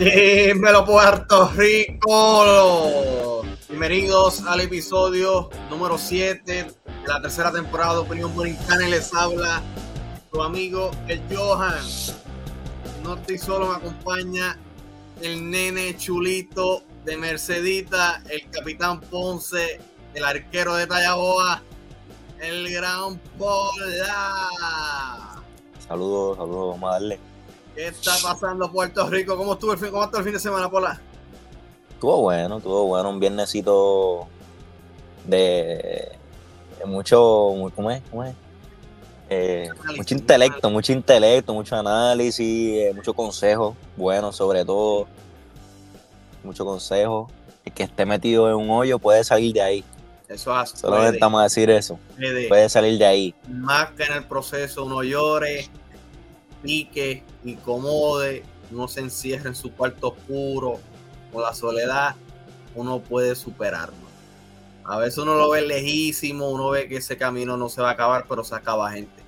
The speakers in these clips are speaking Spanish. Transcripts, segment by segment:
Dímelo Puerto Rico. Bienvenidos al episodio número 7 de la tercera temporada de Opinión Borincana les habla tu amigo el Johan. No estoy solo, me acompaña el nene chulito de Mercedita, el capitán Ponce, el arquero de Tallaboa, el gran Pola. Saludos, saludos, vamos a darle. ¿Qué está pasando Puerto Rico? ¿Cómo estuvo el fin, cómo estuvo el fin de semana, Pola? Estuvo bueno, estuvo bueno, un viernesito de, de mucho, ¿cómo es? ¿Cómo es? Eh, mucho intelecto, mucho intelecto, mucho análisis, eh, mucho consejo, bueno, sobre todo, mucho consejo. El que esté metido en un hoyo puede salir de ahí. Eso hace. Solo necesitamos decir eso. puede. Puede salir de ahí. Más que en el proceso uno llore, pique, incomode, uno se encierra en su cuarto oscuro, con la soledad, uno puede superarlo. A veces uno lo ve lejísimo, uno ve que ese camino no se va a acabar, pero se acaba gente.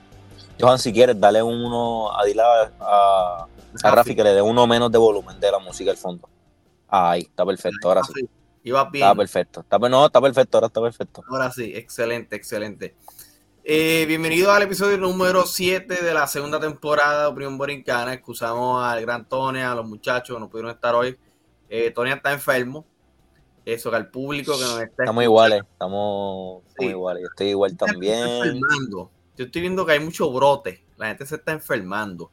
Johan, si quieres, dale uno a Dila, a, a Rafi que le dé uno menos de volumen de la música al fondo. Ahí, está perfecto, ahora sí. Iba bien. Está perfecto. Está, no, está perfecto, ahora está perfecto. Ahora sí, excelente, excelente. Eh, bienvenido al episodio número 7 de la segunda temporada de Opinión Borincana. Excusamos al gran Tony, a los muchachos que no pudieron estar hoy. Eh, Tony está enfermo. Eso que al público que nos está Estamos iguales, estamos, estamos iguales. Yo estoy igual también. enfermando. Yo estoy viendo que hay mucho brote. La gente se está enfermando.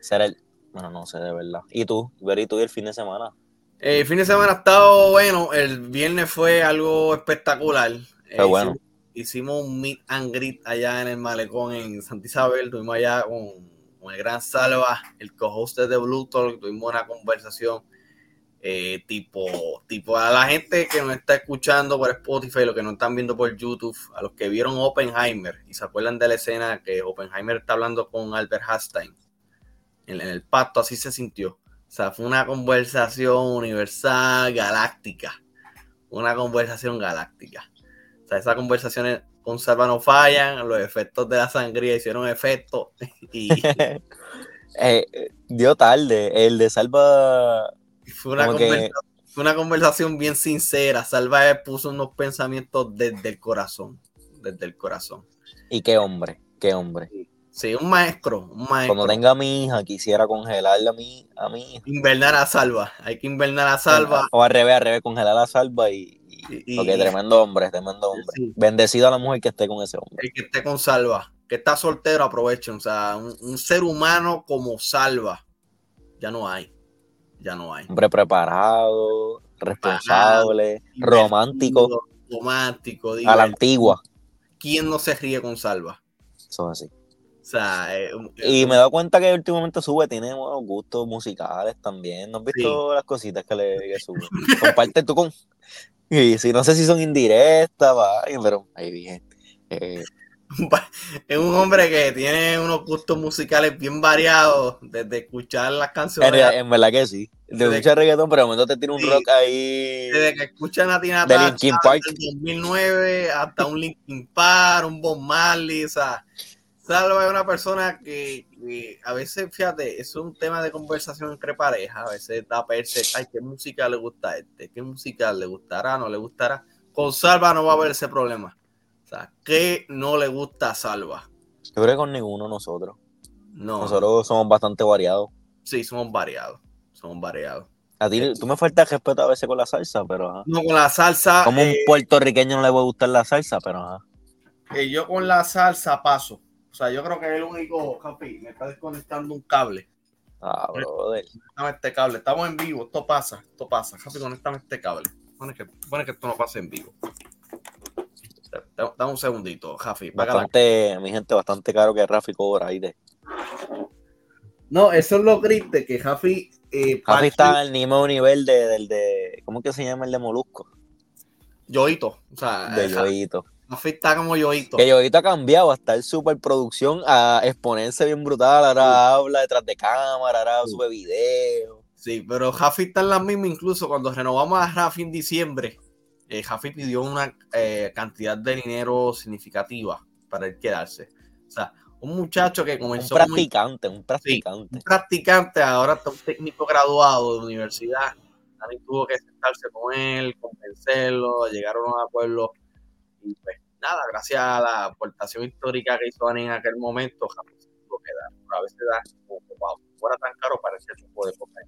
Será el. Bueno, no sé de verdad. ¿Y tú? Ver, ¿y tú y el fin de semana? Eh, El fin de semana ha estado bueno. El viernes fue algo espectacular. Qué bueno. Hicimos, hicimos un meet and greet allá en el Malecón en Santa Isabel. Estuvimos allá con, el gran Salva, el co-host de Blue Talk. Tuvimos una conversación eh, tipo, tipo a la gente que nos está escuchando por Spotify, los que nos están viendo por YouTube, a los que vieron Oppenheimer y se acuerdan de la escena que Oppenheimer está hablando con Albert Einstein en, en el pacto, así se sintió. O sea, fue una conversación universal, galáctica. Una conversación galáctica. O sea, esas conversaciones con Salva no fallan, los efectos de la sangría hicieron efecto. Y Eh, dio tarde. El de Salva. fue una, que- fue una conversación bien sincera. Salva puso unos pensamientos desde el corazón. Desde el corazón. Y qué hombre, qué hombre. Sí, un maestro, un maestro. Cuando tenga a mi hija, quisiera congelarla a mi, a mi hija. Invernar a Salva. Hay que invernar a Salva. O al revés, al revés, congelar a Salva y. y- porque tremendo hombre, tremendo hombre. Sí. Bendecido a la mujer que esté con ese hombre. el que esté con Salva, que está soltero, aprovechen. O sea, un, un ser humano como Salva, ya no hay. Ya no hay. Hombre preparado, responsable, romántico, Romántico, a la digo, antigua. ¿Quién no se ríe con Salva? Eso es así. O sea, eh, Y me he dado cuenta que últimamente sube, tiene buenos gustos musicales también. ¿No has visto las cositas que le que sube? Comparte tú con. Y si no sé si son indirectas, vaya, pero ahí dije. eh, es un hombre que tiene unos gustos musicales bien variados, desde escuchar las en, canciones, rea- en verdad que sí. De mucho reggaetón, pero de momento te tiene un Sí. rock ahí. desde que escuchan a Tina Turner Linkin Park. del 2009 hasta un Linkin Park, un Bob Marley, o sea, Salva es una persona que, que a veces, fíjate, es un tema de conversación entre parejas, a veces da perse, ay, ¿qué música le gusta a este? ¿Qué música le gustará? ¿No le gustará? Con Salva no va a haber ese problema. O sea, ¿qué no le gusta a Salva? Yo creo que con ninguno nosotros. No, Nosotros somos bastante variados. sí, somos variados, somos variados. A ti, tú me faltas respeto a veces con la salsa, pero ajá. No, con la salsa, Como un eh, puertorriqueño no le puede gustar la salsa, pero ajá. que yo con la salsa paso. O sea, yo creo que es el único, Capi, me está desconectando un cable. Ah, brother. Conéctame este cable. Estamos en vivo, esto pasa, esto pasa. Capi, conéctame este cable. Bueno, que, bueno, que esto no pase en vivo. Da- Dame un segundito, Jafi. págala. Bastante, mi gente, bastante caro que Rafi cobra ahí de. No, eso es lo triste, que Jafi... Eh, Rafi parte- está al mismo nivel de, del de. ¿Cómo que se llama el de Molusco? Yoito. O sea, De eh, Yoito. Jafi está como Yoito. Que Yoito ha cambiado hasta el superproducción a exponerse bien brutal. Ahora habla detrás de cámara, ahora Sí. sube video. Sí, pero Jafi está en la misma, incluso cuando renovamos a Rafi en diciembre, eh, pidió una eh, cantidad de dinero significativa para él quedarse. O sea, un muchacho que comenzó. Un practicante, un practicante. un practicante, ahora está un técnico graduado de universidad. También tuvo que sentarse con él, convencerlo, llegaron a un acuerdo. Y pues nada, gracias a la aportación histórica que hizo Dani en aquel momento, jamás tuvo que dar. A veces da como, wow, fuera tan caro para ese tipo de cosas.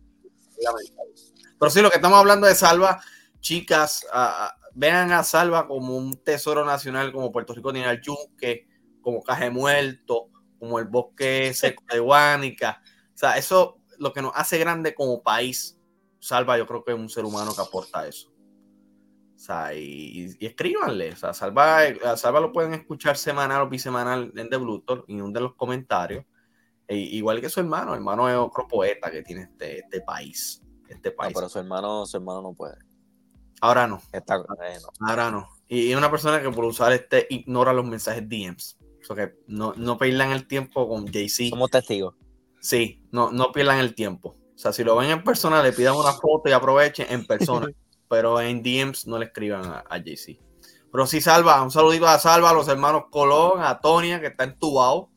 Pero sí, lo que estamos hablando de Salva, chicas, vean a Salva como un tesoro nacional, como Puerto Rico tiene al yunque, como Caje Muerto, como el bosque seco de Guánica. O sea, eso lo que nos hace grande como país. Salva, yo creo que es un ser humano que aporta eso. O sea, y, escríbanle. O sea, Salva, Salva lo pueden escuchar semanal o bisemanal en The Bluetooth y un de los comentarios. E, igual que su hermano, hermano es otro poeta que tiene este, este país. Este país. pero su hermano, su hermano no puede. Ahora no. Está, Ahora no. Y es una persona que por usar este ignora los mensajes DMs. O sea que no, no pierdan el tiempo con Jay-Z. Somos testigos. Sí, no, no pierdan el tiempo. O sea, si lo ven en persona, le pidan una foto y aprovechen en persona. pero en DMs no le escriban a, a Jay-Z. Pero sí, Salva, un saludito a Salva, a los hermanos Colón, a Tonia, que está entubado.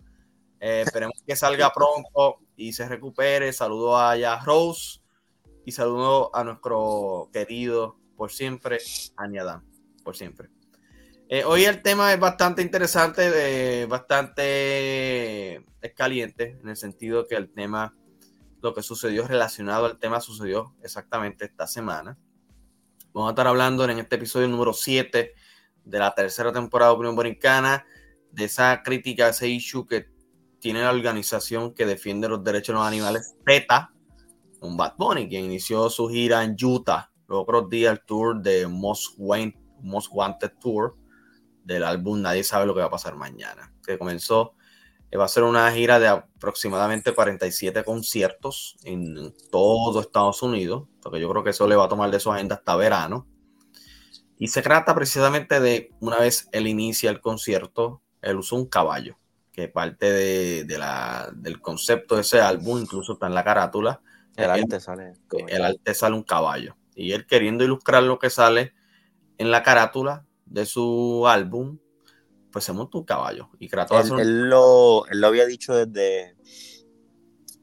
Eh, esperemos que salga pronto y se recupere. Saludo a ya Rose y saludo a nuestro querido por siempre, Aniadam, por siempre. Eh, hoy el tema es bastante interesante, bastante es caliente, en el sentido que el tema, lo que sucedió relacionado al tema sucedió exactamente esta semana. Vamos a estar hablando en este episodio número 7 de la tercera temporada de Opinión Borincana, de esa crítica, ese issue que tiene la organización que defiende los derechos de los animales, PETA, un Bad Bunny, quien inició su gira en Utah. Los otros días el tour de Most, Wanted, Tour del álbum Nadie sabe lo que va a pasar mañana. Que comenzó, va a ser una gira de aproximadamente 47 conciertos en todo Estados Unidos, porque yo creo que eso le va a tomar de su agenda hasta verano. Y se trata precisamente de, una vez él inicia el concierto, él usó un caballo que parte de, la, del concepto de ese álbum, incluso está en la carátula. El arte sale. El arte sale un caballo. Y él queriendo ilustrar lo que sale en la carátula de su álbum, pues se monta un caballo. Y él, lo, él lo había dicho desde,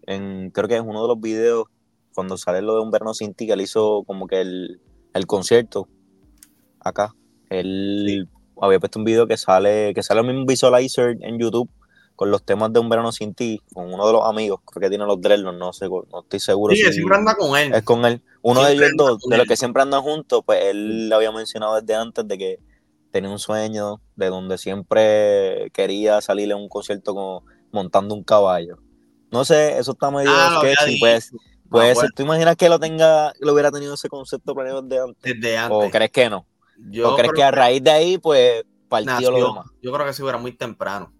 en, creo que es uno de los videos, cuando sale lo de Un Verno Sin Ti, que él hizo como que el, el concierto acá. Él había puesto un video que sale, que sale el mismo visualizer en YouTube con los temas de Un Verano Sin Ti, con uno de los amigos, creo que tiene los dreadlocks, no sé, no estoy seguro. Sí, siempre anda con él. Es con él. Uno de ellos dos, de los que siempre andan juntos, pues él le había mencionado desde antes de que tenía un sueño de donde siempre quería salir en un concierto con, montando un caballo. No sé, eso está medio ah, sketchy, pues. Puede ser, ¿tú imaginas que lo tenga, lo hubiera tenido ese concepto planeado desde antes? Desde antes. ¿O crees que no? Yo ¿O crees que a raíz de ahí, pues, partió lo demás? Yo creo que si hubiera muy temprano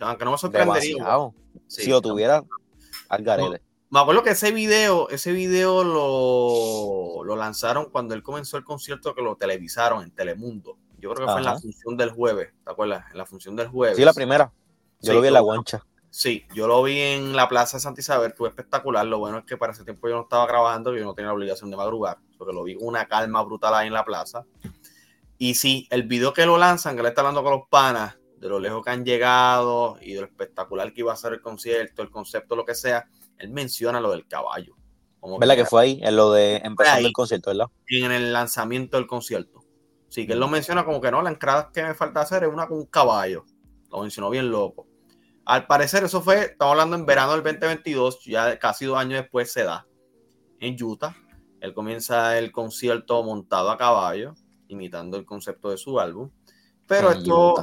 aunque no me sorprendería. si lo tuviera al garete. me acuerdo que ese video, ese video lo, lo, lanzaron cuando él comenzó el concierto que lo televisaron en Telemundo. Yo creo que fue en la función del jueves, ¿te acuerdas? En la función del jueves. Sí, la primera. Yo lo vi en la guancha. Sí, yo lo vi en la Plaza de Santa Isabel, fue espectacular. Lo bueno es que para ese tiempo yo no estaba grabando, yo no tenía la obligación de madrugar, porque lo vi con una calma brutal ahí en la plaza. Y sí, el video que lo lanzan, que le está hablando con los panas, de lo lejos que han llegado y de lo espectacular que iba a ser el concierto, el concepto, lo que sea, él menciona lo del caballo. ¿Verdad que, fue ahí, en lo de empezando el concierto, verdad? En el lanzamiento del concierto. Sí, que él lo menciona como que no, la entrada que me falta hacer es una con un caballo. Lo mencionó bien loco. Al parecer, eso fue, estamos hablando en verano del 2022, ya casi dos años después se da en Utah. Él comienza el concierto montado a caballo, imitando el concepto de su álbum. Pero esto,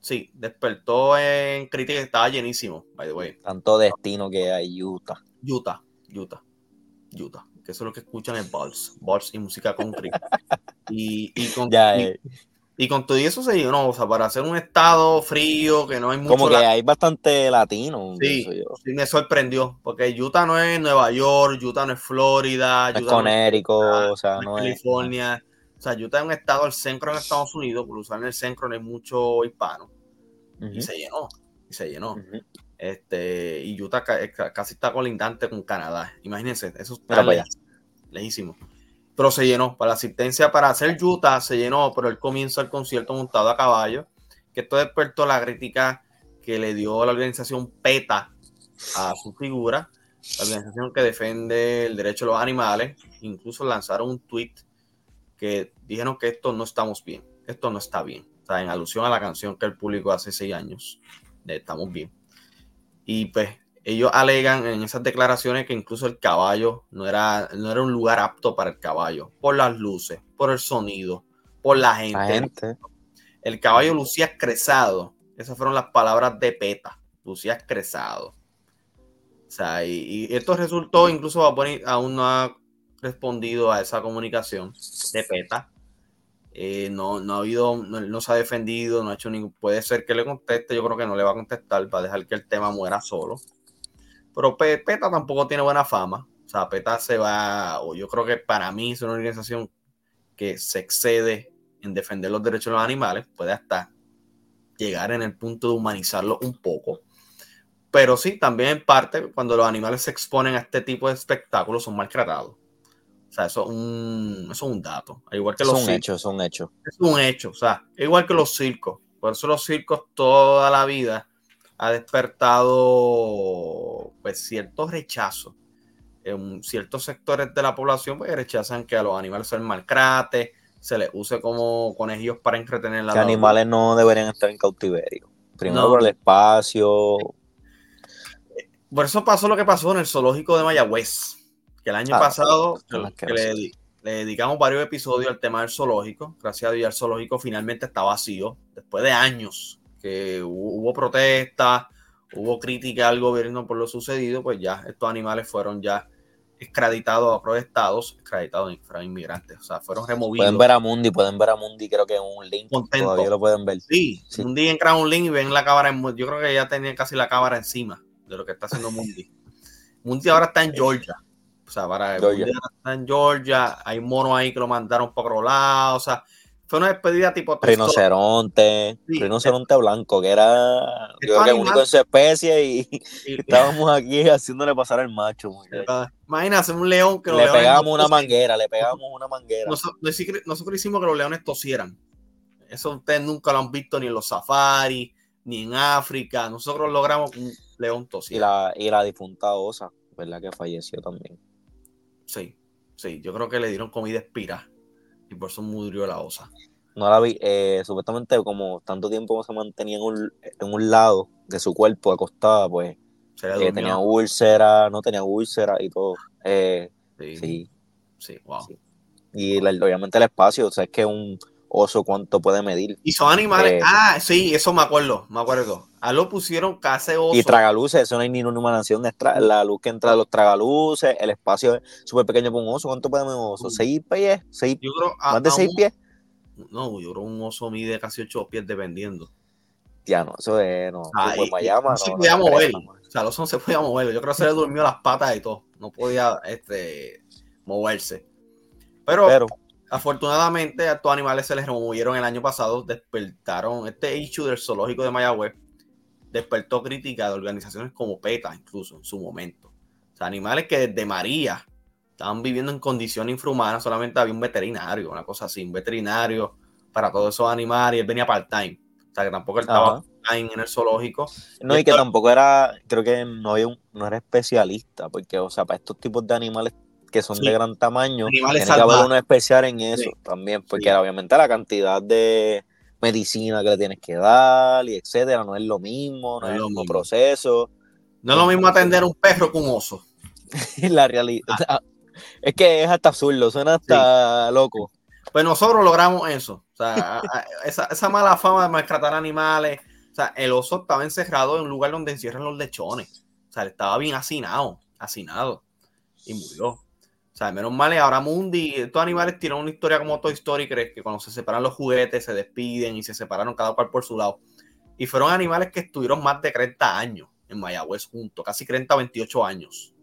Sí, despertó en crítica estaba llenísimo, by the way. Tanto destino que hay Utah. Utah, Utah, Utah. Que eso es lo que escuchan en Balls, Balls y música country. y, y, con, eh. y, con todo eso se llenó, o sea, para hacer un estado frío, que no hay mucho. Como que hay bastante latino. Sí, sí, me sorprendió, porque Utah no es Nueva York, Utah no es Florida, no es Connecticut, o sea, no, es California. O sea, Utah es un estado al centro en Estados Unidos, por usar en el centro no hay mucho hispano. Y se llenó, y se llenó. Este, y Utah casi está colindante con Canadá. Imagínense, eso está lejísimo. Pero se llenó. Para la asistencia para hacer Utah se llenó, pero él comienza el concierto montado a caballo. Que esto despertó la crítica que le dio la organización PETA a su figura, la organización que defiende el derecho de los animales, incluso lanzaron un tweet que dijeron que esto no estamos bien, esto no está bien, o sea, en alusión a la canción que él publicó hace seis años, de Estamos bien. Y pues ellos alegan en esas declaraciones que incluso el caballo no era, no era un lugar apto para el caballo, por las luces, por el sonido, por la gente. La gente. El caballo lucía estresado. Esas fueron las palabras de PETA. Lucía estresado. O sea, y, esto resultó, incluso aún no ha respondido a esa comunicación de PETA. Eh, no, no ha habido, no, se ha defendido, no ha hecho ningún. Puede ser que le conteste, yo creo que no le va a contestar para dejar que el tema muera solo. Pero PETA tampoco tiene buena fama. O sea, PETA se va, o yo creo que para mí es una organización que se excede en defender los derechos de los animales, puede hasta llegar en el punto de humanizarlo un poco. Pero sí, también en parte, cuando los animales se exponen a este tipo de espectáculos, son maltratados. O sea, eso es un, eso es un dato. Igual que los es un hecho, es un hecho. Es un hecho, o sea, igual que los circos. Por eso los circos toda la vida ha despertado pues cierto rechazo. En ciertos sectores de la población pues, rechazan que a los animales se les maltrate, se les use como conejillos para entretener la Los animales no deberían estar en cautiverio. Primero por el espacio. Por eso pasó lo que pasó en el zoológico de Mayagüez, que el año ah, pasado le, dedicamos varios episodios al tema del zoológico. Gracias a Dios el zoológico finalmente está vacío, después de años que hubo, protestas, hubo crítica al gobierno por lo sucedido, pues ya estos animales fueron ya extraditados a protestados, extraditados fueron inmigrantes, o sea, fueron removidos. Pueden ver a Mundi, pueden ver a Mundi, creo que en un link todavía lo pueden ver. Sí, sí. Mundi entra a un link y ven la cámara, en, yo creo que ya tenía casi la cámara encima de lo que está haciendo Mundi. Mundi ahora está en Georgia, o sea, para Georgia. En Georgia, hay monos ahí que lo mandaron por otro lado, o sea, fue una despedida tipo rinoceronte, rinoceronte blanco, que era creo que único en su especie y, estábamos aquí haciéndole pasar el macho. Imagínate un león que le pegamos una manguera, le pegamos una manguera. Nosotros, hicimos que los leones tosieran. Eso ustedes nunca lo han visto ni en los safaris, ni en África. Nosotros logramos que un león tosiera. Y la, y la difunta Osa, ¿verdad? Que falleció también. Sí, sí, yo creo que le dieron comida espira y por eso murió la osa. No la vi, eh, supuestamente como tanto tiempo se mantenía en un, en un lado de su cuerpo acostada, pues eh, tenía úlcera, no tenía úlcera y todo. Eh, sí. sí. wow. Y obviamente el espacio, o sea, es que un oso cuánto puede medir. Y son animales, ah, sí, eso me acuerdo, me acuerdo. A lo pusieron casi oso. Y tragaluces, eso no hay ni de la luz que entra de los tragaluces, el espacio es súper pequeño para un oso. ¿Cuánto puede medir un oso? ¿Seis pies? ¿Seis, ¿Más de seis pies? No, yo creo que un oso mide casi ocho pies dependiendo. Ya no, eso es, no. Ah, no, se podía mover. o sea, el oso no se podía mover. Yo creo que se le durmió las patas y todo. No podía este, moverse. Pero, Pero afortunadamente a estos animales se les removieron el año pasado. Despertaron este issue del zoológico de Mayagüez despertó crítica de organizaciones como PETA, incluso en su momento. O sea, animales que desde María estaban viviendo en condiciones infrahumanas, solamente había un veterinario, una cosa así, un veterinario para todos esos animales, y él venía part-time. O sea, que tampoco él estaba part-time en el zoológico. No, y, que tampoco era, creo que no, había un, no era especialista, porque, o sea, para estos tipos de animales que son de gran tamaño, tiene que haber uno especial en eso también, porque obviamente la cantidad de, medicina que le tienes que dar y etcétera, no es lo mismo, no, es el mismo proceso. No es lo mismo atender un perro que un oso. la realidad. Ah. Es que es hasta absurdo, suena hasta loco. Pues nosotros logramos eso. O sea, esa, mala fama de maltratar animales. O sea, el oso estaba encerrado en un lugar donde encierran los lechones. O sea, estaba bien hacinado, hacinado. Y murió. O sea, menos mal, ahora Mundi, estos animales tienen una historia como Toy Story, que cuando se separan los juguetes se despiden y se separaron cada cual por su lado. Y fueron animales que estuvieron más de 30 años en Mayagüez juntos, casi 30 28 años.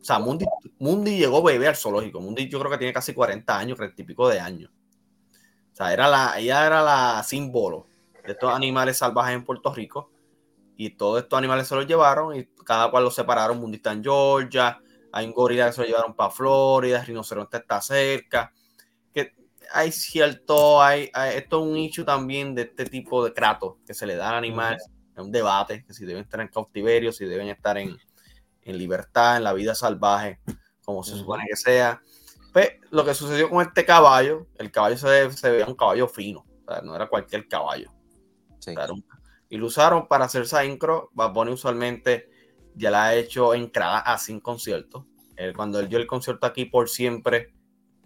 O sea, Mundi, Mundi llegó bebé al zoológico. Mundi yo creo que tiene casi 40 años, 30 y pico de años. O sea, era la, ella era la símbolo de estos animales salvajes en Puerto Rico. Y todos estos animales se los llevaron y cada cual los separaron. Mundi está en Georgia, hay un gorila que se lo llevaron para Florida, el rinoceronte está cerca. Que hay cierto, hay, esto es un issue también de este tipo de trato que se le da al animal es un debate, que si deben estar en cautiverio, si deben estar en, en libertad, en la vida salvaje, como se supone que sea. Pues lo que sucedió con este caballo, el caballo se, se veía un caballo fino, no era cualquier caballo. y lo usaron para hacer Saincro. Bad Bunny usualmente ya la ha hecho en así en conciertos. cuando él dio el concierto aquí por siempre,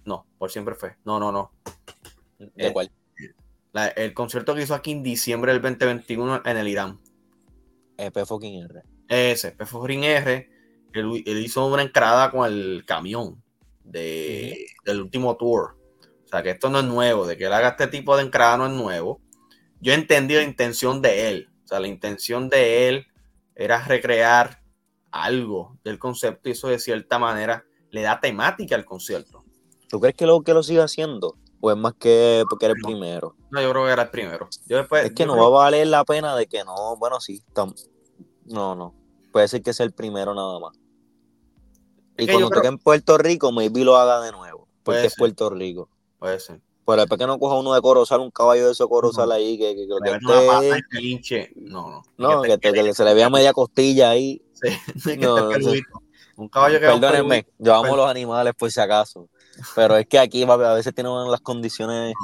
no, por siempre fue, no, no, no. ¿De cuál? el concierto que hizo aquí en diciembre del 2021 en el Irán. P fucking R. Ese, P fucking R. Él, hizo una entrada con el camión de, del último tour. O sea, que esto no es nuevo, de que él haga este tipo de entrada no es nuevo. Yo entendí la intención de él. O sea, la intención de él era recrear algo del concepto y eso de cierta manera le da temática al concierto. ¿Tú crees que lo que lo siga haciendo? ¿O es más que porque era el primero? No, yo creo que era el primero. es que no va a valer la pena de que no, bueno, sí, no, no. Puede ser que sea el primero nada más. Y cuando toque en Puerto Rico, maybe lo haga de nuevo. Porque es Puerto Rico. Puede ser. Pero después que no coja uno de Corozal, un caballo de esos Corozal ahí, que, que, que, No, no. No, que, se le vea media costilla ahí. Sí, no, un caballo que Perdónenme, yo amo los animales por si acaso. Pero es que aquí a veces tienen las condiciones.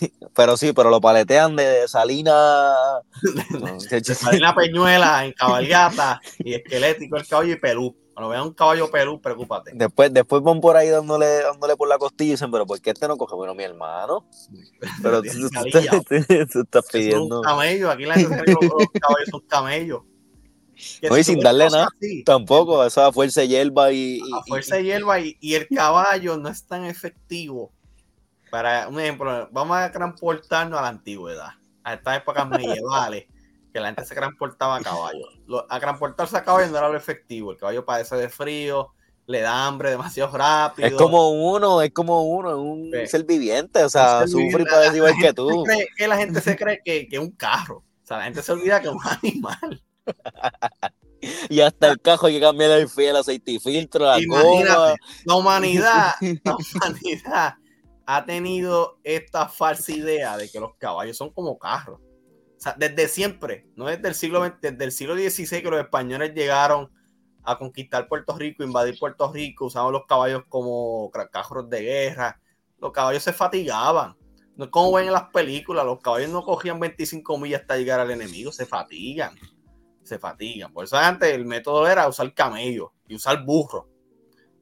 pero sí, pero lo paletean de Salina. Salina Peñuela, en cabalgata y esquelético el caballo y Perú. Cuando vean un caballo Perú, preocúpate. Después, después van por ahí dándole, dándole por la costilla y dicen, pero ¿por qué este no coge? Bueno, mi hermano. Pero tú, estás pidiendo. Es un camello, aquí la gente los caballos son camellos. No, y sin darle nada, tampoco, eso a fuerza de hierba y, A fuerza de hierba y, el caballo no es tan efectivo. Para un ejemplo, vamos a transportarnos a la antigüedad, a estas épocas medievales, que la gente se transportaba a caballo. a transportarse a caballo no era lo efectivo, el caballo padece de frío, le da hambre demasiado rápido. Es como uno, es como uno, un ser viviente, o sea, sufre y padece igual que tú. que la gente se cree que es un carro, o sea, la gente se olvida que es un animal. y hasta el cajo hay que cambiar el fiel aceite y filtro, la La humanidad, la humanidad ha tenido esta falsa idea de que los caballos son como carros. O sea, desde siempre, no desde el siglo desde el siglo XVI que los españoles llegaron a conquistar Puerto Rico, invadir Puerto Rico, usaban los caballos como carros de guerra. Los caballos se fatigaban. No es como ven en las películas, los caballos no cogían 25 millas hasta llegar al enemigo, se fatigan se fatigan. Por eso antes el método era usar camello y usar burro.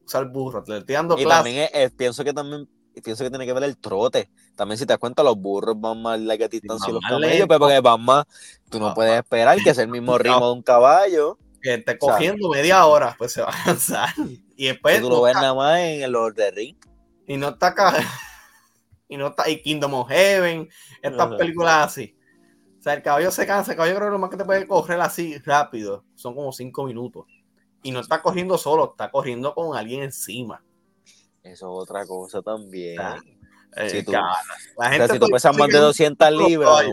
Usar burro. Te estoy dando y también pienso que también pienso que tiene que ver el trote. También si te das cuenta, los burros van más larga distancia y los camellos, pero porque van más, tú no puedes esperar que sea el mismo ritmo de un caballo. Que esté cogiendo media hora, pues se va a cansar. Y después. Tú lo ves nada más en el Lord Ring. Y no está acá. Y no está. Y Kingdom of Heaven. Estas películas así sea, el caballo se cansa, el caballo creo que lo más que te puede correr así rápido son como cinco minutos. Y no está corriendo solo, está corriendo con alguien encima. Eso es otra cosa también. Eh, si tú, la gente si tú pesas más de 200 libras,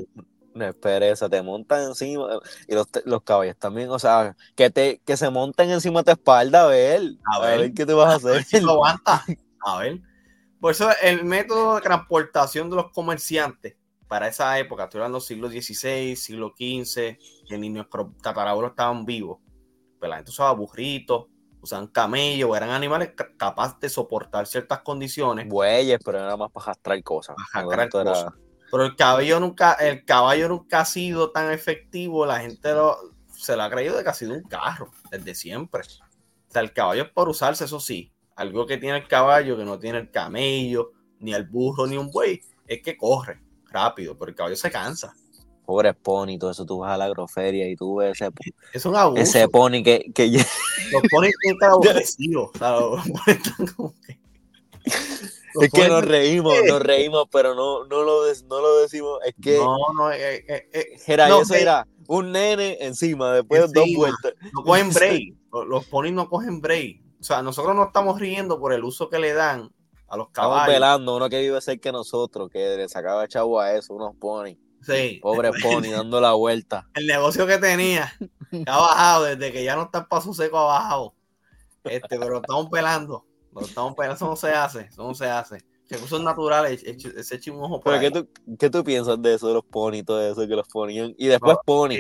no esperes, te montan encima. Y los, los, caballos también, o sea, que, te, que se monten encima de tu espalda, a ver, a ver, qué te vas a hacer. A ver. Por eso el método de transportación de los comerciantes para esa época, estoy hablando siglo XVI, siglo XV, que ni nuestros tatarabuelos estaban vivos, pues la gente usaba burritos, usaban camellos, eran animales capaces de soportar ciertas condiciones. Bueyes, pero era más para arrastrar cosas. Pero el caballo nunca, el caballo nunca ha sido tan efectivo, la gente se lo ha creído de que ha sido un carro, desde siempre. O sea, el caballo es por usarse, eso sí. Algo que tiene el caballo, que no tiene el camello, ni el burro, ni un buey, es que corre rápido, pero el caballo se cansa. Pobre pony, todo eso, tú vas a la agroferia y tú ves ese, es un abuso. ese pony que, que Los ponis están aborrecidos, es que nos reímos, nos reímos, pero no, no, lo, no lo decimos. Es que. No, no, eh, eh, eh era, eso era un nene encima, después de dos vueltas. No cogen break. Los, ponis no cogen break. O sea, nosotros no estamos riendo por el uso que le dan a los caballos. Estamos velando uno que vive cerca que nosotros, que le sacaba chavo a eso, unos pony. Sí. Pobre pony dando la vuelta. El negocio que tenía ha bajado desde que ya no está el paso seco abajo. Este, pero estamos pelando. Lo estamos pelando. Eso no se hace. Eso no se hace. Recursos naturales, se un ojo por ¿Pero Qué, tú, ¿qué tú piensas de eso, de los pony, todo eso, que los ponían? Y después pony.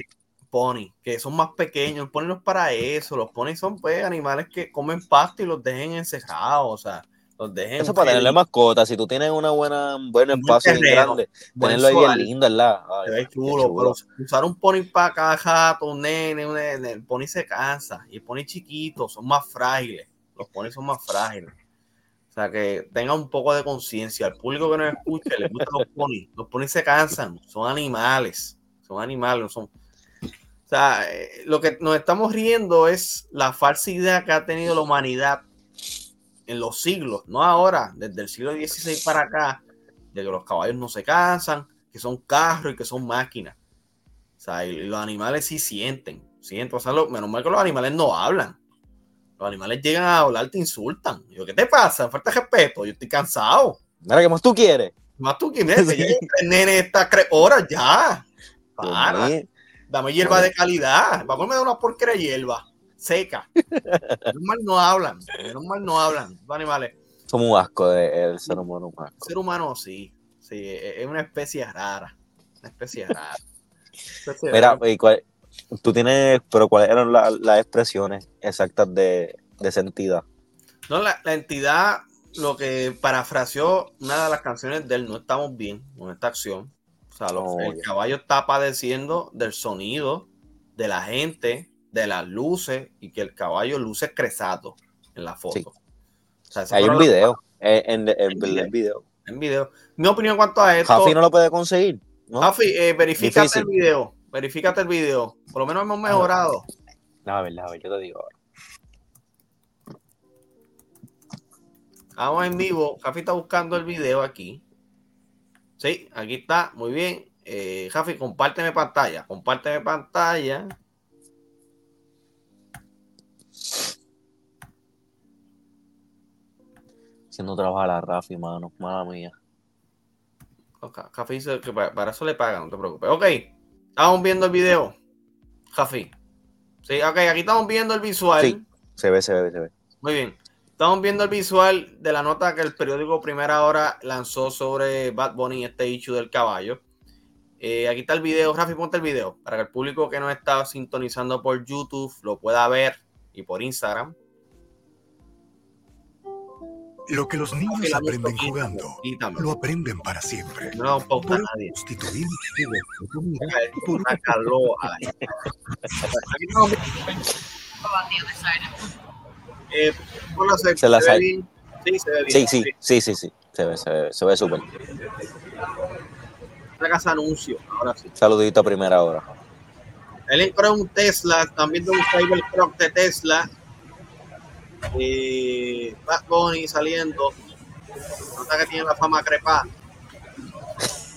ponis, que son más pequeños. Los ponis no es para eso. Los ponis son pues animales que comen pasto y los dejen encejados. O sea, los dejen. Eso para tenerle mascota. Si tú tienes una buena, un buen espacio bien grande, tenerlo ahí bien lindo, ¿verdad? Ay, chulo, chulo. usar un pony para cada jato, un nene, un nene, el pony se cansa. Y el pony chiquito son más frágiles. Los ponis son más frágiles. O sea, que tenga un poco de conciencia. Al público que nos escuche, le gustan los ponis. Los ponis se cansan, son animales. Son animales, no son. O sea, eh, lo que nos estamos riendo es la falsa idea que ha tenido la humanidad en los siglos, no ahora, desde el siglo XVI para acá, de que los caballos no se cansan, que son carros y que son máquinas. O sea, y los animales sí sienten, sienten. O sea, lo, menos mal que los animales no hablan. Los animales llegan a hablar, te insultan. Yo, ¿qué te pasa? Falta respeto. Yo estoy cansado. Mira, ¿qué más tú quieres? Más tú quieres. el nene está horas ya. Para. Dame hierba de calidad. Va a comer una porquería de hierba seca. Menos mal no hablan. Menos mal no hablan. Los animales. Somos un asco del ser humano. El ser humano sí. Sí, es una especie rara. Una especie rara. Mira, ¿y cuál, Tú tienes, pero ¿cuáles eran las expresiones exactas de, de, esa entidad? No, la, la, entidad, lo que parafraseó una de las canciones de él, No estamos bien con esta acción. O sea, lo, el caballo está padeciendo del sonido, de la gente, de las luces y que el caballo luce cresado en la foto. O sea, Hay un video, eh, en, en, en, video. en, video. En video. Mi opinión en cuanto a esto. Jafi no lo puede conseguir. ¿no? Jafi, eh, verifícate el video. Verifícate el video. Por lo menos hemos mejorado. No, a ver, a ver, yo te digo ahora. Vamos en vivo. Jafi está buscando el video aquí. Sí, aquí está. Muy bien. Eh, Jafi, compárteme pantalla. Compárteme pantalla. Haciendo trabajo a la Rafi, mano. Mala mía. Jafi dice que para eso le pagan, no te preocupes. Ok. Estamos viendo el video, Jafi. Sí, ok, aquí estamos viendo el visual. Sí, se ve, se ve, se ve. Muy bien. Estamos viendo el visual de la nota que el periódico Primera Hora lanzó sobre Bad Bunny, este issue del caballo. Eh, aquí está el video, Rafi, ponte el video para que el público que nos está sintonizando por YouTube lo pueda ver y por Instagram. Lo que los niños aprenden jugando, lo aprenden para siempre. No pauta nadie. Constituir una caloa. eh, bueno, se, se, la se ve bien. Sí, se ve bien. Sí, sí, sí, sí, sí. Se ve, se ve, se ve súper. Casa anuncio, ahora sí. Saludito a primera hora. Él entró un Tesla, también de un Cybertruck de Tesla y Bad Bunny saliendo. Nota que tiene la fama crepa.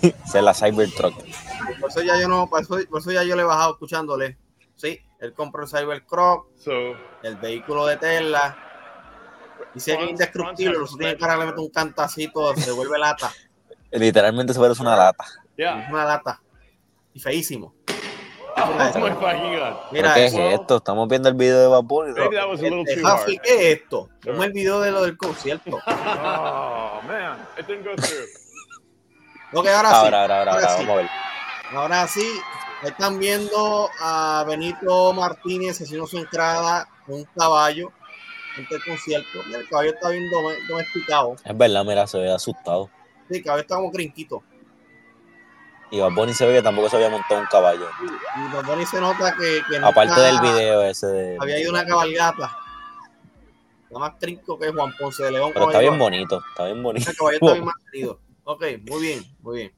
Se la Cybertruck. Por eso ya yo no, por eso, por eso, ya yo le he bajado escuchándole. Sí, él compró el Cybertruck, so, el vehículo de Tesla. Dice que es indestructible, lo tiene que le mete un cantacito, se vuelve lata. Literalmente se parece una lata. Es una lata. Y feísimo. Mira, ¿qué es esto? Estamos viendo el video de Vapor. ¿Qué es esto? Como el video de lo del concierto. Oh, man, it didn't go through. Ok, ahora, sí. Ahora, ahora, ahora, vamos a ver. Ahora sí, están viendo a Benito Martínez haciendo su entrada con un caballo en el concierto. El caballo está bien domesticado. Es verdad, mira, se ve asustado. Sí, el caballo está como crinquito. Y Bad Bunny se ve que tampoco se había montado un caballo. Y Bad Bunny se nota que, que Aparte del video ese de... Había ido una cabalgata. Está más trinco que Juan Ponce de León. Pero está bien bonito, está bien bonito. El caballo está bien mantenido. Ok, muy bien, muy bien.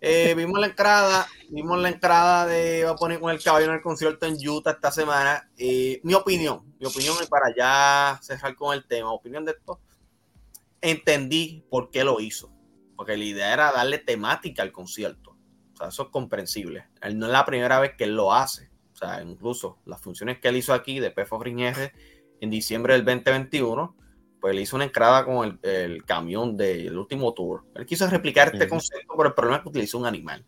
Eh, vimos la entrada, vimos la entrada de Bad Bunny con el caballo en el concierto en Utah esta semana. Eh, mi opinión, mi opinión es para ya cerrar con el tema, opinión de esto. Entendí por qué lo hizo porque la idea era darle temática al concierto. O sea, eso es comprensible. Él no es la primera vez que él lo hace. O sea, incluso las funciones que él hizo aquí de Pefo Green R en diciembre del 2021, pues le hizo una entrada con el, el camión del último tour. Él quiso replicar este concepto, pero el problema es que utilizó un animal.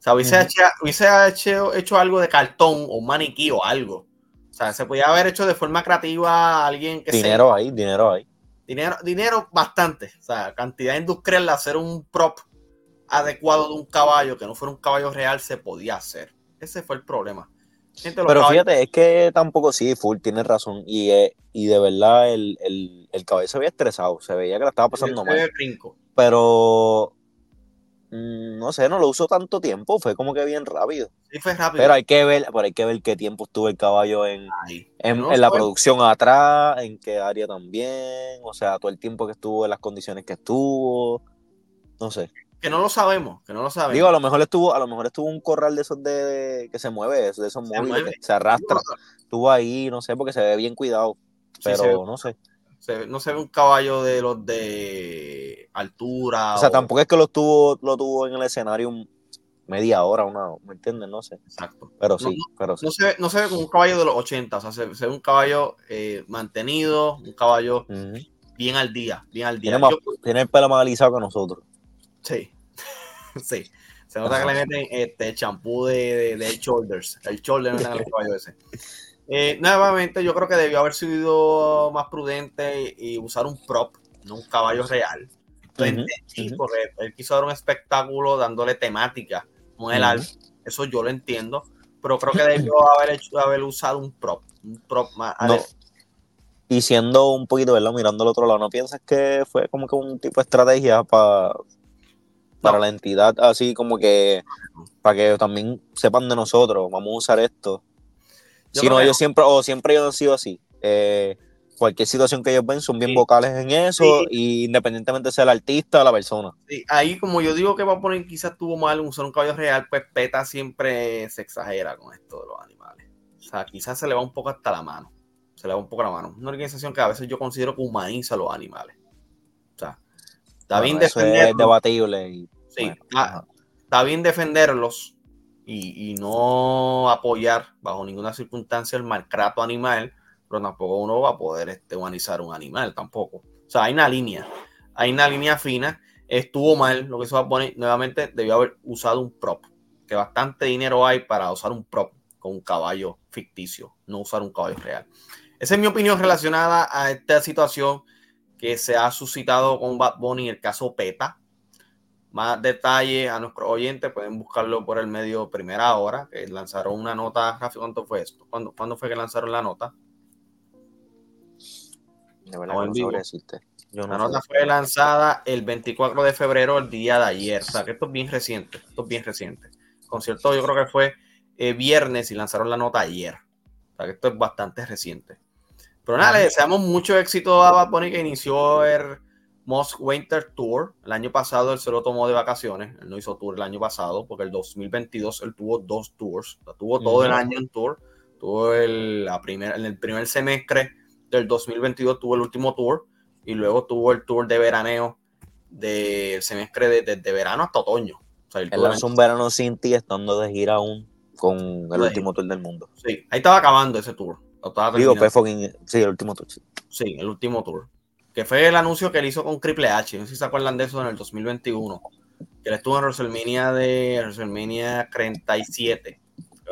O sea, hubiese, hecho, hubiese hecho, hecho, algo de cartón o maniquí o algo. O sea, se podía haber hecho de forma creativa a alguien que Dinero ahí, dinero ahí. Dinero, dinero bastante. O sea, cantidad industrial de hacer un prop adecuado de un caballo que no fuera un caballo real se podía hacer. Ese fue el problema. Pero fíjate, es que tampoco sí, Full tiene razón. Y, eh, y de verdad el, el, el, caballo se veía estresado, se veía que la estaba pasando mal. Pero no sé, no lo usó tanto tiempo, fue como que bien rápido. Sí, fue rápido. Pero hay que ver, pero hay que ver qué tiempo estuvo el caballo en, en, la producción atrás, en qué área también, o sea, todo el tiempo que estuvo, en las condiciones que estuvo, no sé. Que no lo sabemos, que no lo sabemos. Digo, a lo mejor estuvo, a lo mejor estuvo un corral de esos de, que se mueve, de esos móviles que se arrastra. Estuvo ahí, no sé, porque se ve bien cuidado. Pero no sé. No se ve un caballo de los de altura. O sea, tampoco es que lo tuvo, lo tuvo en el escenario media hora, una, ¿me entiendes? No sé. Exacto. Pero sí, pero No se, ve, no se ve como un caballo de los 80, o sea, se, ve un caballo eh, mantenido, un caballo bien al día, bien al día. Tiene, tiene el pelo más alisado que nosotros. Sí, sí. Se nota que le meten este champú de, de, shoulders. El shoulder no el caballo ese. Eh, nuevamente, yo creo que debió haber sido más prudente y usar un prop, no un caballo real. Él quiso dar un espectáculo dándole temática con el uh Eso yo lo entiendo. Pero creo que debió haber, hecho, haber usado un prop. Un prop más. Y siendo un poquito, ¿verdad? Mirando al otro lado, ¿no piensas que fue como que un tipo de estrategia para para la entidad, así como que para que también sepan de nosotros, vamos a usar esto. Si no, ellos siempre, o siempre ellos han sido así. Eh, cualquier situación que ellos ven son bien vocales en eso, y independientemente sea el artista o la persona. Sí, ahí como yo digo que va a poner quizás tuvo mal un caballo real, pues Peta siempre se exagera con esto de los animales. O sea, quizás se le va un poco hasta la mano. Se le va un poco la mano. Una organización que a veces yo considero que humaniza a los animales. O sea, Está bien eso es debatible. sí, está, bien defenderlos y, no apoyar bajo ninguna circunstancia el maltrato animal, pero tampoco uno va a poder este, humanizar un animal tampoco. O sea, hay una línea, hay una línea fina. Estuvo mal lo que se va a poner. Nuevamente, debió haber usado un prop, que bastante dinero hay para usar un prop con un caballo ficticio, no usar un caballo real. Esa es mi opinión relacionada a esta situación que se ha suscitado con Bad Bunny, el caso PETA. Más detalles a nuestros oyentes pueden buscarlo por el medio Primera Hora, que lanzaron una nota. Rafi, ¿cuánto fue esto? ¿Cuándo, fue que lanzaron la nota? De verdad, no la nota fue lanzada el 24 de febrero, el día de ayer. O sea, que esto es bien reciente. Esto es bien reciente. concierto yo creo que fue eh, viernes y lanzaron la nota ayer. O sea, que esto es bastante reciente. Pero nada, le deseamos mucho éxito a Bad Bunny que inició el Most Winter Tour. El año pasado él se lo tomó de vacaciones. Él no hizo tour el año pasado porque el 2022 él tuvo dos tours. tuvo todo el año en tour. Tuvo el, la primer, en el primer semestre del 2022 tuvo el último tour y luego tuvo el tour de veraneo del semestre desde de, verano hasta otoño. O sea, él lanzó un verano sin ti estando de gira aún con el último tour del mundo. Sí, ahí estaba acabando ese tour. Digo, fue fucking, sí, el último tour. Sí. el último tour. Que fue el anuncio que él hizo con Triple H. No sé si se acuerdan de eso en el 2021. Que él estuvo en WrestleMania de WrestleMania 37.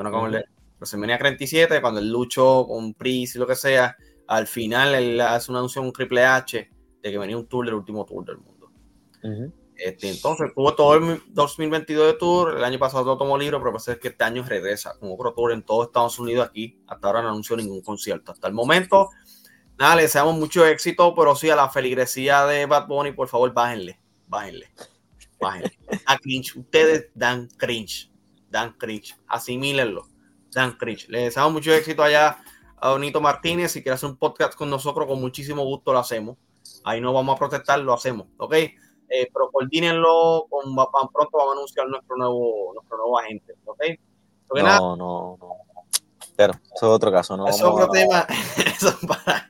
Bueno, WrestleMania 37, cuando él luchó con Priest y lo que sea. Al final él hace un anuncio con Triple H de que venía un tour del último tour del mundo. Este, entonces tuvo todo el 2022 de tour, el año pasado todo tomó libro, pero parece que este año regresa con otro tour en todo Estados Unidos aquí. Hasta ahora no anunció ningún concierto. Hasta el momento, nada, le deseamos mucho éxito, pero sí a la feligresía de Bad Bunny, por favor, bájenle, bájenle, bájenle. A cringe, ustedes dan cringe, dan cringe, asimílenlo, dan cringe. Le deseamos mucho éxito allá a Donito Martínez. Si quiere hacer un podcast con nosotros, con muchísimo gusto lo hacemos. Ahí no vamos a protestar, lo hacemos, ¿ok? eh, pero coordínenlo con pronto vamos a anunciar nuestro nuevo, nuestro nuevo agente, ¿ok? no, no, no. Pero eso es otro caso, ¿no? Eso es otro tema. eso, es para,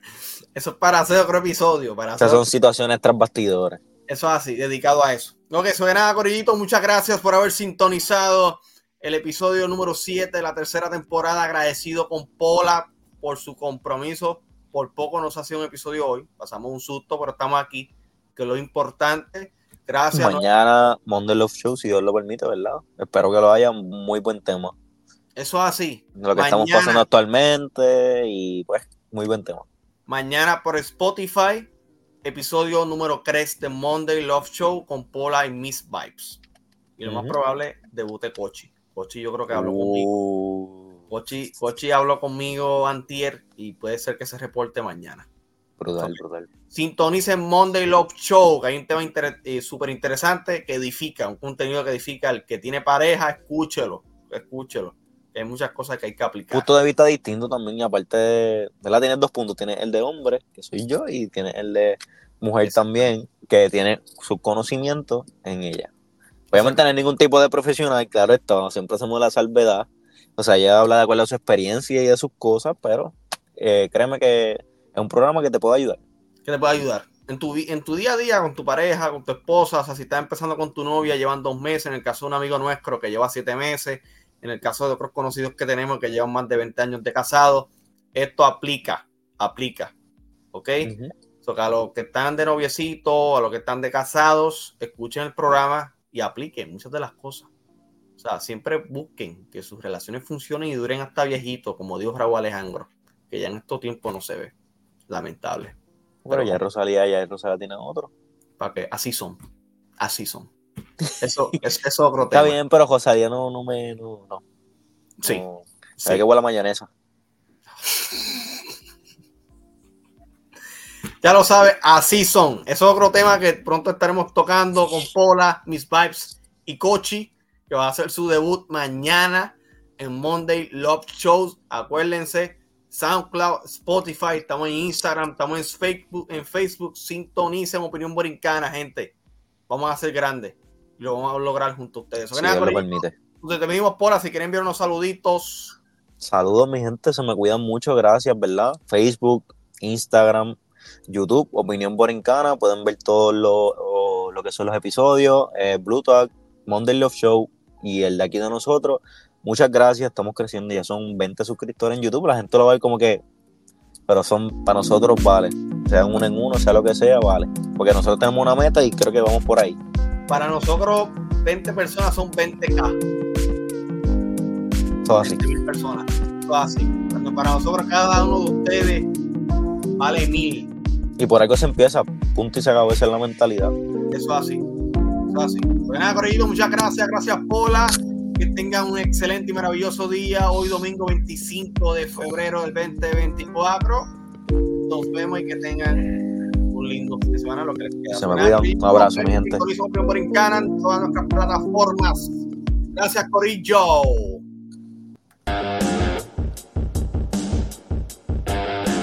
eso es para hacer otro episodio. Para Esas son situaciones tras bastidores. Eso es así, dedicado a eso. Ok, eso de nada, Corillito. Muchas gracias por haber sintonizado el episodio número 7 de la tercera temporada. Agradecido con Pola por su compromiso. Por poco nos hacía un episodio hoy. Pasamos un susto, pero estamos aquí que lo importante. Gracias. Mañana Monday Love Show, si Dios lo permite, ¿verdad? Espero que lo haya, muy buen tema. Eso es así. Lo que estamos pasando actualmente y pues, muy buen tema. Mañana por Spotify, episodio número 3 de Monday Love Show con Paula y Miss Vibes. Y lo más probable, debute Cochi. Pochi yo creo que habló conmigo. Uh. Pochi, Pochi habló conmigo antier y puede ser que se reporte mañana. Brutal, brutal. Sintonicen Monday Love Show, que hay un tema eh, súper interesante que edifica, un contenido que edifica. El que tiene pareja, escúchelo, escúchelo. Hay muchas cosas que hay que aplicar. Punto de vista distinto también, y aparte de, la tiene dos puntos. Tiene el de hombre, que soy yo, y tiene el de mujer también, que tiene su conocimiento en ella. Obviamente no hay ningún tipo de profesional, claro, esto siempre hacemos la salvedad. O sea, ella habla de acuerdo a su experiencia y de sus cosas, pero eh, créeme que es un programa que te puede ayudar. Que te puede ayudar. En tu, en tu día a día, con tu pareja, con tu esposa, o sea, si estás empezando con tu novia, llevan dos meses, en el caso de un amigo nuestro que lleva siete meses, en el caso de otros conocidos que tenemos que llevan más de 20 años de casado, esto aplica, aplica, ¿ok? a los que están de noviecito, a los que están de casados, escuchen el programa y apliquen muchas de las cosas. O sea, siempre busquen que sus relaciones funcionen y duren hasta viejitos, como dijo Raúl Alejandro, que ya en estos tiempos no se ve. Lamentable. Pero, ya Rosalía, ya Rosalía tiene otro. Para que así son. Así son. Eso es, otro tema. Está bien, pero Rosalía no, no me. No, Sí. Hay que huele mayonesa. Ya lo sabe, así son. es otro tema que pronto estaremos tocando con Pola, Miss Vibes y Kochi, que va a hacer su debut mañana en Monday Love Shows. Acuérdense, SoundCloud, Spotify, estamos en Instagram, estamos en Facebook, en Facebook. Sintonicen Opinión Borincana, gente. Vamos a ser grandes y lo vamos a lograr junto a ustedes. Si lo permite. Te pedimos, Pola, si quieren enviar unos saluditos. Saludos, mi gente, se me cuidan mucho, gracias, ¿verdad? Facebook, Instagram, YouTube, Opinión Borincana, pueden ver todo lo, lo que son los episodios, eh, Blue Talk, Monday Love Show y el de aquí de nosotros. Muchas gracias, estamos creciendo, ya son 20 suscriptores en YouTube, la gente lo va a ver como que, pero son para nosotros vale, sea uno en uno, sea lo que sea, vale, porque nosotros tenemos una meta y creo que vamos por ahí. Para nosotros 20 personas son 20k. Todo así. personas, todo así. para nosotros cada uno de ustedes vale mil. Y por algo se empieza, punto y se acabó, esa es la mentalidad. Eso así, eso así. Pues nada, muchas gracias, gracias Pola. Que tengan un excelente y maravilloso día. Hoy domingo 25 de febrero del 2024. Nos vemos y que tengan un lindo fin de semana. Lo que les queda. Se me cuidan. Un abrazo, mi gente. Por en todas nuestras plataformas. Gracias, Corillo.